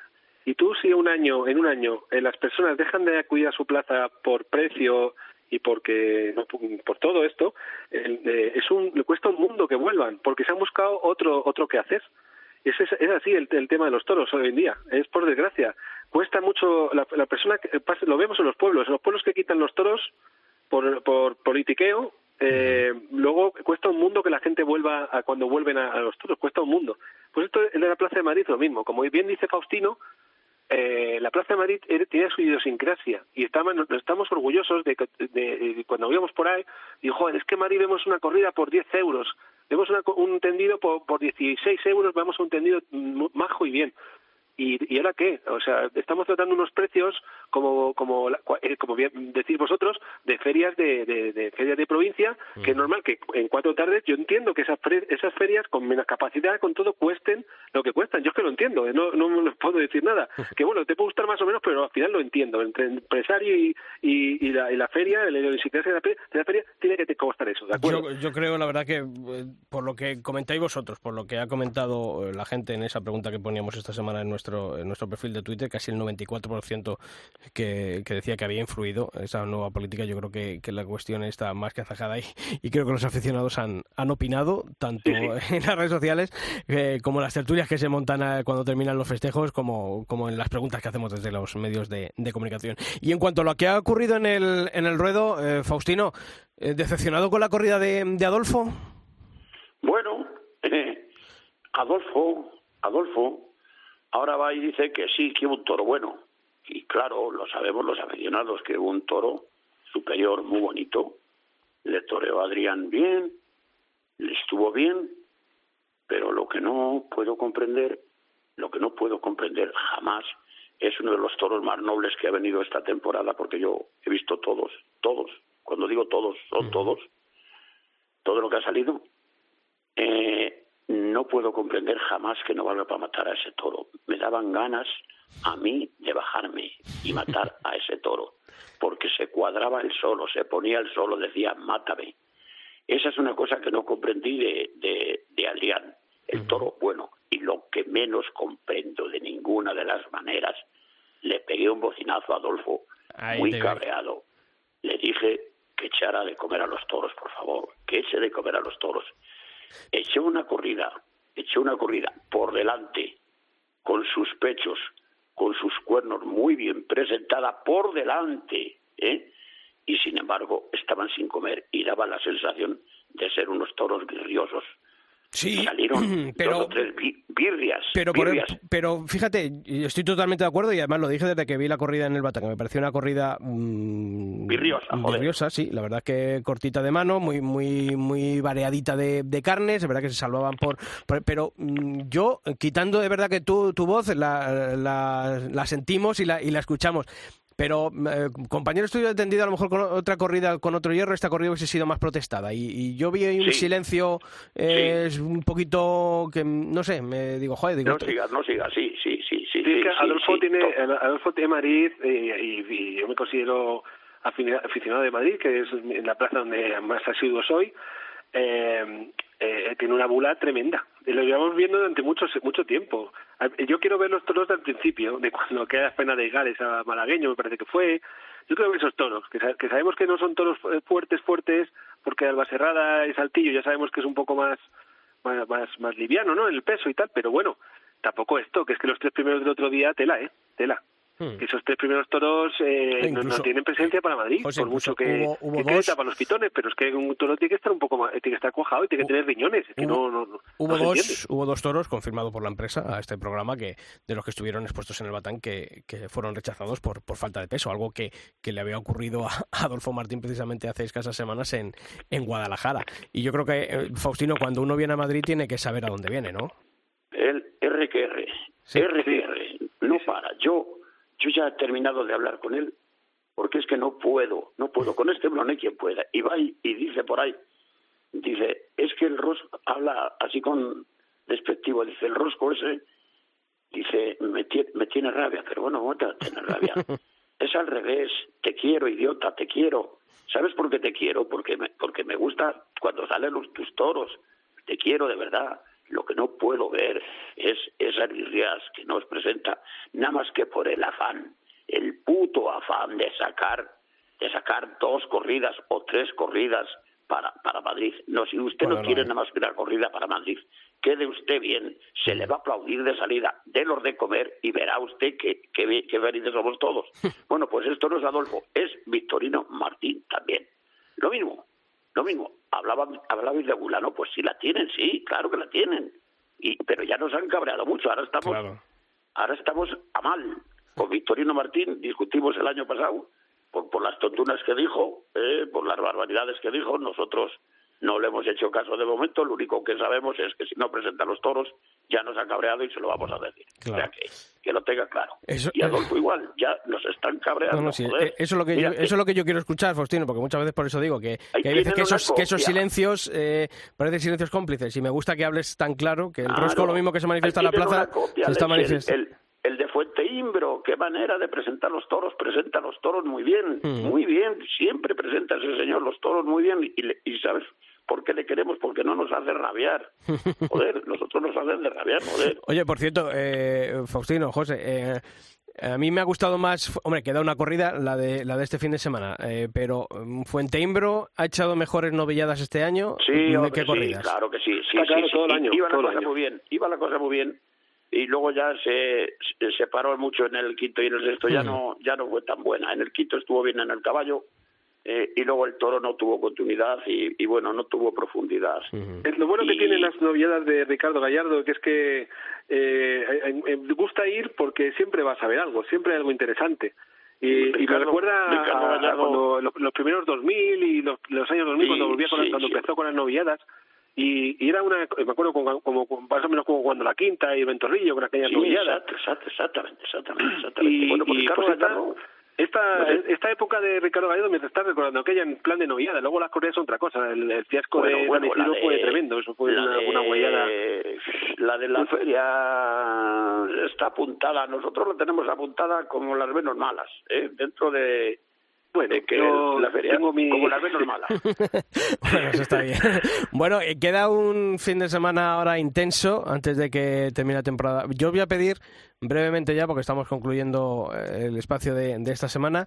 Y tú, si un año, en un año, eh, las personas dejan de acudir a su plaza por precio y porque no, por todo esto, eh, es un, le cuesta un mundo que vuelvan, porque se han buscado otro otro que hacer. Es, es, es así el, el tema de los toros hoy en día, es por desgracia. Cuesta mucho, la, la persona, que lo vemos en los pueblos, en los pueblos que quitan los toros por, por politiqueo, eh, luego cuesta un mundo que la gente vuelva a cuando vuelven a, los toros, cuesta un mundo. Pues esto en la Plaza de Madrid lo mismo, como bien dice Faustino, eh, la Plaza de Madrid tiene su idiosincrasia y estaban, estamos orgullosos de que de- cuando íbamos por ahí, joder, es que en Madrid vemos una corrida por 10 euros, vemos una un tendido por, por 16 euros, vamos a un tendido mm, majo y bien. ¿Y, ¿Y ahora qué? O sea, estamos tratando unos precios como como eh, como bien decís vosotros de ferias de, de, de ferias de provincia que es normal que en cuatro tardes yo entiendo que esas esas ferias con menos capacidad con todo cuesten lo que cuestan. Yo es que lo entiendo eh, no no me puedo decir nada. Que bueno te puede gustar más o menos pero al final lo entiendo. Entre empresario y, y, y la, y la feria el idiosincrasia de la feria, de la feria tiene que te costar eso de acuerdo Yo, yo creo, la verdad, que eh, por lo que comentáis vosotros, por lo que ha comentado la gente en esa pregunta que poníamos esta semana en nuestro, en nuestro perfil de Twitter, casi el 94% que, que decía que había influido esa nueva política, yo creo que, que la cuestión está más que azajada y, y creo que los aficionados han, han opinado, tanto en las redes sociales eh, como en las tertulias que se montan eh, cuando terminan los festejos, como, como en las preguntas que hacemos desde los medios de, de comunicación. Y en cuanto a lo que ha ocurrido en el, en el ruedo, eh, Faustino, eh, ¿decepcionado con la corrida de, de Adolfo? Bueno, eh, Adolfo, Adolfo, ahora va y dice que sí, que hubo un toro bueno. Y claro, lo sabemos los aficionados, que hubo un toro superior muy bonito. Le toreó a Adrián bien, le estuvo bien, pero lo que no puedo comprender, lo que no puedo comprender jamás, es uno de los toros más nobles que ha venido esta temporada, porque yo he visto todos, todos, cuando digo todos, son todos, todo lo que ha salido, eh, no puedo comprender jamás que no valga para matar a ese toro. Me daban ganas a mí de bajarme y matar a ese toro, porque se cuadraba el solo, se ponía el solo, decía, mátame. Esa es una cosa que no comprendí de, de, de Adrián, el toro bueno. Y lo que menos comprendo de ninguna de las maneras, le pegué un bocinazo a Adolfo, Ahí muy cabreado. Le dije que echara de comer a los toros, por favor, que eche de comer a los toros. Echó una corrida, echó una corrida por delante, con sus pechos, con sus cuernos muy bien presentada por delante, ¿eh? y sin embargo estaban sin comer y daban la sensación de ser unos toros guirriosos. Sí, Salieron pero- dos o tres bi- birrias, Pero, por- birrias. pero fíjate, estoy totalmente de acuerdo y además lo dije desde que vi la corrida en el Bata, que me pareció una corrida mm, Birriosa, joder. birriosa, sí, la verdad que cortita de mano, muy muy muy variadita de, de carnes, es verdad que se salvaban por... por- pero mm, yo, quitando de verdad que tu, tu voz, la, la, la sentimos y la, y la escuchamos. Pero, eh, compañero, estoy entendido a lo mejor con otra corrida, con otro hierro, esta corrida hubiese sido más protestada. Y, y yo vi ahí un Sí. silencio eh, un poquito que, no sé, me digo, joder, digo, No sigas, no sigas, sí, sí, sí, sí. Sí, Adolfo sí, tiene Adolfo tiene Madrid eh, y, y yo me considero aficionado de Madrid, que es la plaza donde más asiduo soy. Eh, eh, tiene una bula tremenda. Y lo llevamos viendo durante mucho mucho tiempo. Yo quiero ver los toros del principio, de cuando queda pena de Gales a Malagueño, me parece que fue. Yo quiero ver esos toros, que, sa- que sabemos que no son toros fu- fuertes, fuertes, porque Albacerrada y Saltillo ya sabemos que es un poco más, más, más, más liviano, ¿no? El peso y tal, pero bueno, tampoco esto, que es que los tres primeros del otro día, tela, ¿eh? Tela. Que esos tres primeros toros eh, Eh, no- no, tienen presencia para Madrid, José, por mucho que, hubo- hubo que, que dos- tapa los pitones, pero es que un toro tiene que estar un poco más, tiene que estar cuajado y tiene que tener riñones, es que no, no, no, Hubo dos, hubo dos toros confirmados por la empresa a este programa que de los que estuvieron expuestos en el Batán que, que fueron rechazados por, por falta de peso, algo que, que le había ocurrido a Adolfo Martín precisamente hace escasas semanas en, en Guadalajara. Y yo creo que, eh, Faustino, cuando uno viene a Madrid tiene que saber a dónde viene, ¿no? El R que R, Sí. R que R, no para. Yo, yo ya he terminado de hablar con él, porque es que no puedo, no puedo. Con este no hay quien pueda. Y va y, y dice por ahí, dice, es que el rosco, habla así con despectivo, dice, el rosco ese, dice, me, tie- me tiene rabia, pero bueno, ¿cómo te va a tener rabia? es es al revés. Te quiero, idiota, te quiero. ¿Sabes por qué te quiero? Porque me, porque me gusta cuando salen los, tus toros. Te quiero de verdad. Lo que no puedo ver es esas birrias que nos presenta, nada más que por el afán, el puto afán de sacar, de sacar dos corridas o tres corridas para, para Madrid. No, si usted Bueno, no quiere nada más que una corrida para Madrid, quede usted bien, se le va a aplaudir de salida, délos de comer y verá usted que, que, que felices somos todos. Bueno, pues esto no es Adolfo, es Victorino Martín también. Lo mismo, lo mismo. Hablaban, hablabais de Bulano, pues si la tienen, sí, claro que la tienen. Y, pero ya nos han cabreado mucho, ahora estamos, Claro. ahora estamos a mal. Con Victorino Martín discutimos el año pasado por, por las tontunas que dijo, eh, por las barbaridades que dijo. Nosotros no le hemos hecho caso de momento. Lo único que sabemos es que si no presenta los toros, ya nos ha cabreado y se lo vamos a decir. Claro. O sea que, que lo tenga claro. Eso- y Adolfo igual, ya nos están cabreando. No, no, sí, joder. eh, eso, es lo que Mira, yo, eso es lo que yo quiero escuchar, Faustino, porque muchas veces por eso digo que, que hay veces tienen que una esos, que esos silencios eh, parecen silencios cómplices y me gusta que hables tan claro que el. Rosco lo mismo que se manifiesta en la plaza se está manifestando. El, de Fuente Imbro, qué manera de presentar los toros, presenta los toros muy bien, muy bien, siempre presenta ese señor los toros muy bien y, le- y ¿sabes por qué le queremos? Porque no nos hace rabiar, joder, nosotros nos hacen de rabiar, joder. Oye, por cierto, eh, Faustino, José, eh, a mí me ha gustado más, hombre, queda una corrida, la de la de este fin de semana, eh, pero mm, Fuente Imbro ha echado mejores novilladas este año Sí, ¿De hombre, qué sí, corridas. claro que sí, sí, claro sí, todo el año, iba todo la cosa año. muy bien, iba la cosa muy bien y luego ya se, se paró mucho en el quinto y en el sexto ya no ya no fue tan buena. En el quinto estuvo bien en el caballo eh, y luego el toro no tuvo continuidad y, y bueno no tuvo profundidad. Es lo bueno que tienen las novedades de Ricardo Gallardo, que es que eh, gusta ir porque siempre vas a ver algo, siempre hay algo interesante. Y, y me Ricardo- recuerda Ricardo a, a Gallardo- cuando los, los primeros 2000 y los, los años 2000 Sí, cuando volvía con, sí, cuando sí. empezó con las novilladas y, y era una me acuerdo como, como, más o menos como cuando la quinta y Ventorrillo con aquellas Sí, exactamente, exactamente, exactamente. y, bueno, pues y, Ricardo pues, esta, Gallardo- esta, No sé. esta época de Ricardo Gallardo me está recordando aquella en plan de novillada. Luego las corridas son otra cosa. El, el fiasco Bueno, de bueno, la de- fue tremendo. Eso fue la una, de- una huellada. La de la feria está apuntada, nosotros la tenemos apuntada como las menos malas, ¿eh? dentro de, Bueno, que yo la feria, tengo mi- como las menos malas. Bueno, eso está bien. Bueno, eh, queda un fin de semana ahora intenso antes de que termine la temporada. Yo voy a pedir brevemente ya, porque estamos concluyendo eh, el espacio de, de esta semana,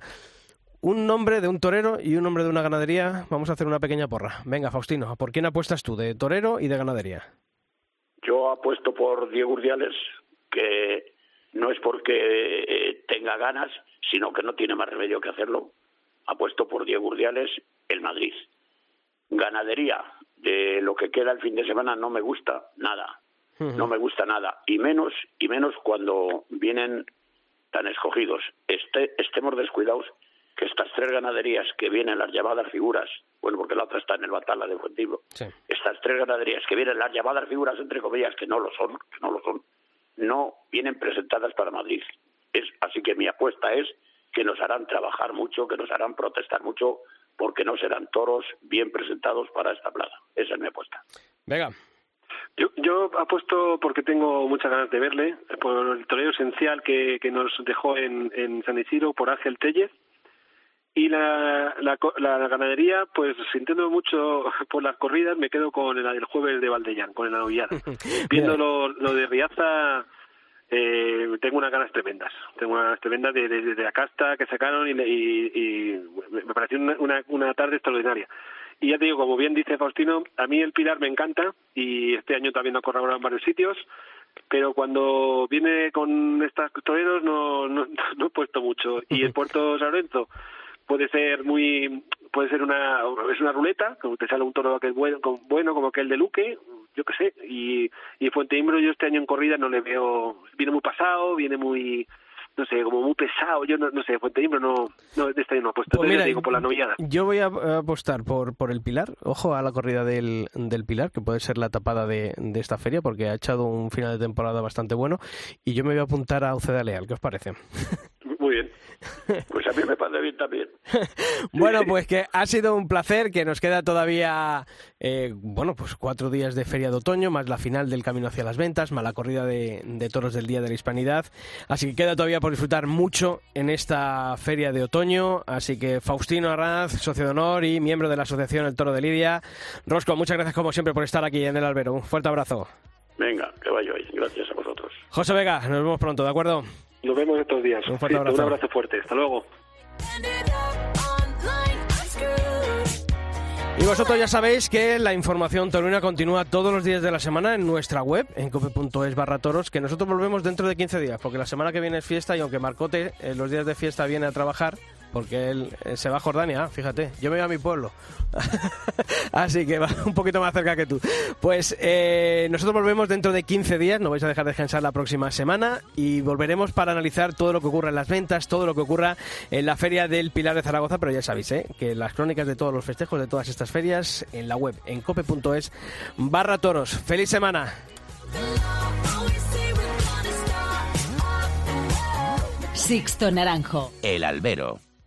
un nombre de un torero y un nombre de una ganadería. Vamos a hacer una pequeña porra. Venga, Faustino, ¿por quién apuestas tú, de torero y de ganadería? Yo apuesto por Diego Urdiales, que no es porque eh, tenga ganas, sino que no tiene más remedio que hacerlo. Apuesto por Diego Urdiales, el Madrid. Ganadería, de lo que queda el fin de semana no me gusta nada. No me gusta nada. Y menos, y menos cuando vienen tan escogidos. Este, estemos descuidados que estas tres ganaderías que vienen las llamadas figuras, bueno, porque la otra está en el Batalla de Sí. estas tres ganaderías que vienen las llamadas figuras entre comillas que no lo son, que no lo son, no vienen presentadas para Madrid. Es así que mi apuesta es que nos harán trabajar mucho, que nos harán protestar mucho, porque no serán toros bien presentados para esta plaza. Esa es mi apuesta. Venga. Yo, yo apuesto porque tengo muchas ganas de verle, por el torero esencial que, que nos dejó en, en San Isidro, por Ángel Tellez. Y la, la, co- la ganadería, pues sintiendo mucho por las corridas, me quedo con la del jueves de Valdellán, con la novillada. Viendo lo, lo de Riaza, eh, tengo unas ganas tremendas. Tengo unas ganas tremendas de, de- de la casta que sacaron y, y- y me pareció una, una, una tarde extraordinaria. Y ya te digo, como bien dice Faustino, a mí el Pilar me encanta y este año también ha corroborado en varios sitios, pero cuando viene con estos toreros no, no, no he puesto mucho. Y el Puerto San Lorenzo puede ser muy puede ser una es una ruleta como te sale un toro que es bueno bueno como aquel de Luque yo qué sé y y Fuente Imbro yo este año en corrida no le veo viene muy pasado viene muy no sé como muy pesado yo no, no sé Fuente Imbro no no este año no ha puesto Pues mira, digo por la novillada Yo voy a a apostar por, por el Pilar. Ojo a la corrida del, del Pilar, que puede ser la tapada de, de esta feria, porque ha echado un final de temporada bastante bueno. Y yo me voy a apuntar a Uceda Leal. ¿Qué os parece? bien. Pues a mí me parece bien también. Bueno, pues que ha sido un placer, que nos queda todavía, eh, bueno, pues cuatro días de feria de otoño, más la final del Camino hacia las Ventas, más la corrida de, de toros del Día de la Hispanidad. Así que queda todavía por disfrutar mucho en esta feria de otoño. Así que Faustino Arraz, socio de honor y miembro de la Asociación El Toro de Lidia. Rosco, muchas gracias como siempre por estar aquí en el albero. Un fuerte abrazo. Venga, que vaya hoy. Gracias a vosotros. José Vega, nos vemos pronto, ¿de acuerdo? Nos vemos estos días. Un fuerte Sí, abrazo. Un abrazo fuerte. Hasta luego. Y vosotros ya sabéis que la información taurina continúa todos los días de la semana en nuestra web, en cope.es barra toros, que nosotros volvemos dentro de 15 días, porque la semana que viene es fiesta y aunque Marcote eh, los días de fiesta viene a trabajar, porque él eh, se va a Jordania, fíjate, yo me voy a mi pueblo. Así que va un poquito más cerca que tú. Pues eh, nosotros volvemos dentro de 15 días, no vais a dejar descansar la próxima semana y volveremos para analizar todo lo que ocurra en las ventas, todo lo que ocurra en la Feria del Pilar de Zaragoza, pero ya sabéis ¿eh? que las crónicas de todos los festejos de todas estas ferias en la web, en cope.es barra toros. ¡Feliz semana! Sixto Naranjo. El albero.